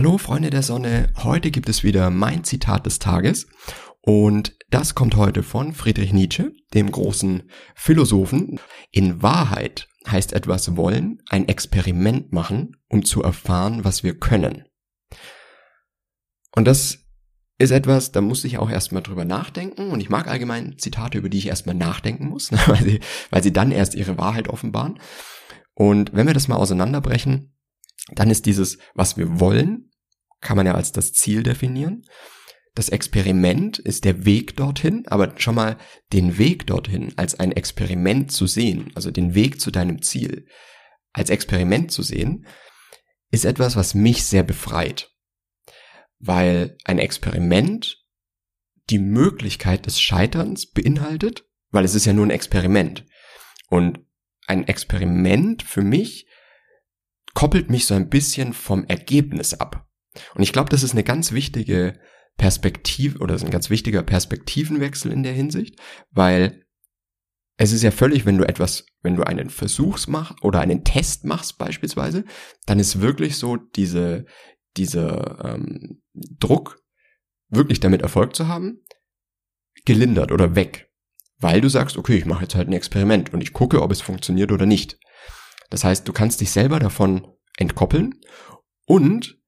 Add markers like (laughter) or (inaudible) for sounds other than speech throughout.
Hallo Freunde der Sonne, heute gibt es wieder mein Zitat des Tages und das kommt heute von Friedrich Nietzsche, dem großen Philosophen. In Wahrheit heißt etwas wollen, ein Experiment machen, um zu erfahren, was wir können. Und das ist etwas, da muss ich auch erstmal drüber nachdenken und ich mag allgemein Zitate, über die ich erstmal nachdenken muss, (laughs) weil sie, weil sie dann erst ihre Wahrheit offenbaren. Und wenn wir das mal auseinanderbrechen, dann ist dieses, was wir wollen, kann man ja als das Ziel definieren. Das Experiment ist der Weg dorthin, aber schon mal den Weg dorthin als ein Experiment zu sehen, also den Weg zu deinem Ziel als Experiment zu sehen, ist etwas, was mich sehr befreit. Weil ein Experiment die Möglichkeit des Scheiterns beinhaltet, weil es ist ja nur ein Experiment. Und ein Experiment für mich koppelt mich so ein bisschen vom Ergebnis ab. Und ich glaube, das ist eine ganz wichtige Perspektive oder ist ein ganz wichtiger Perspektivenwechsel in der Hinsicht, weil es ist ja völlig, wenn du etwas, wenn du einen Versuchs machst oder einen Test machst beispielsweise, dann ist wirklich so diese, diese ähm, Druck, wirklich damit Erfolg zu haben, gelindert oder weg. Weil du sagst, okay, ich mache jetzt halt ein Experiment und ich gucke, ob es funktioniert oder nicht. Das heißt, du kannst dich selber davon entkoppeln und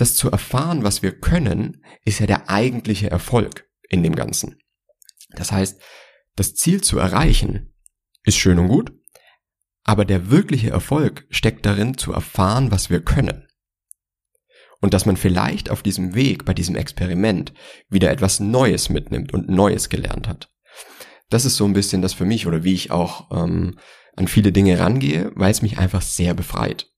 das zu erfahren, was wir können, ist ja der eigentliche Erfolg in dem Ganzen. Das heißt, das Ziel zu erreichen ist schön und gut, aber der wirkliche Erfolg steckt darin, zu erfahren, was wir können. Und dass man vielleicht auf diesem Weg, bei diesem Experiment, wieder etwas Neues mitnimmt und Neues gelernt hat. Das ist so ein bisschen das für mich oder wie ich auch ähm, an viele Dinge rangehe, weil es mich einfach sehr befreit.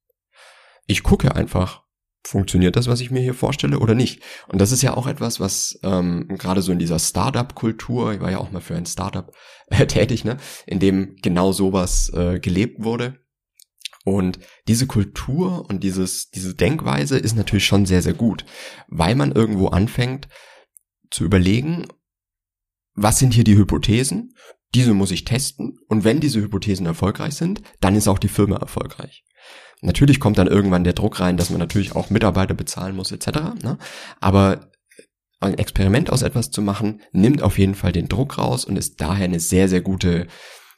Ich gucke einfach, funktioniert das, was ich mir hier vorstelle oder nicht? Und das ist ja auch etwas, was ähm, gerade so in dieser Startup-Kultur, ich war ja auch mal für ein Startup äh, (laughs) tätig, ne, in dem genau sowas äh, gelebt wurde. Und diese Kultur und dieses, diese Denkweise ist natürlich schon sehr, sehr gut, weil man irgendwo anfängt zu überlegen, was sind hier die Hypothesen? Diese muss ich testen und wenn diese Hypothesen erfolgreich sind, dann ist auch die Firma erfolgreich. Natürlich kommt dann irgendwann der Druck rein, dass man natürlich auch Mitarbeiter bezahlen muss etc. Ne? Aber ein Experiment aus etwas zu machen, nimmt auf jeden Fall den Druck raus und ist daher eine sehr, sehr gute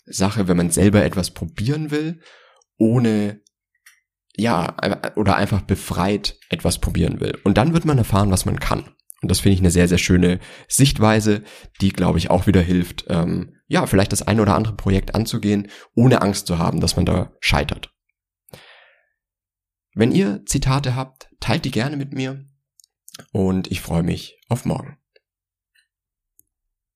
Sache, wenn man selber etwas probieren will, ohne ja, oder einfach befreit etwas probieren will. Und dann wird man erfahren, was man kann. Und das finde ich eine sehr, sehr schöne Sichtweise, die, glaube ich, auch wieder hilft, ähm, ja, vielleicht das eine oder andere Projekt anzugehen, ohne Angst zu haben, dass man da scheitert. Wenn ihr Zitate habt, teilt die gerne mit mir und ich freue mich auf morgen.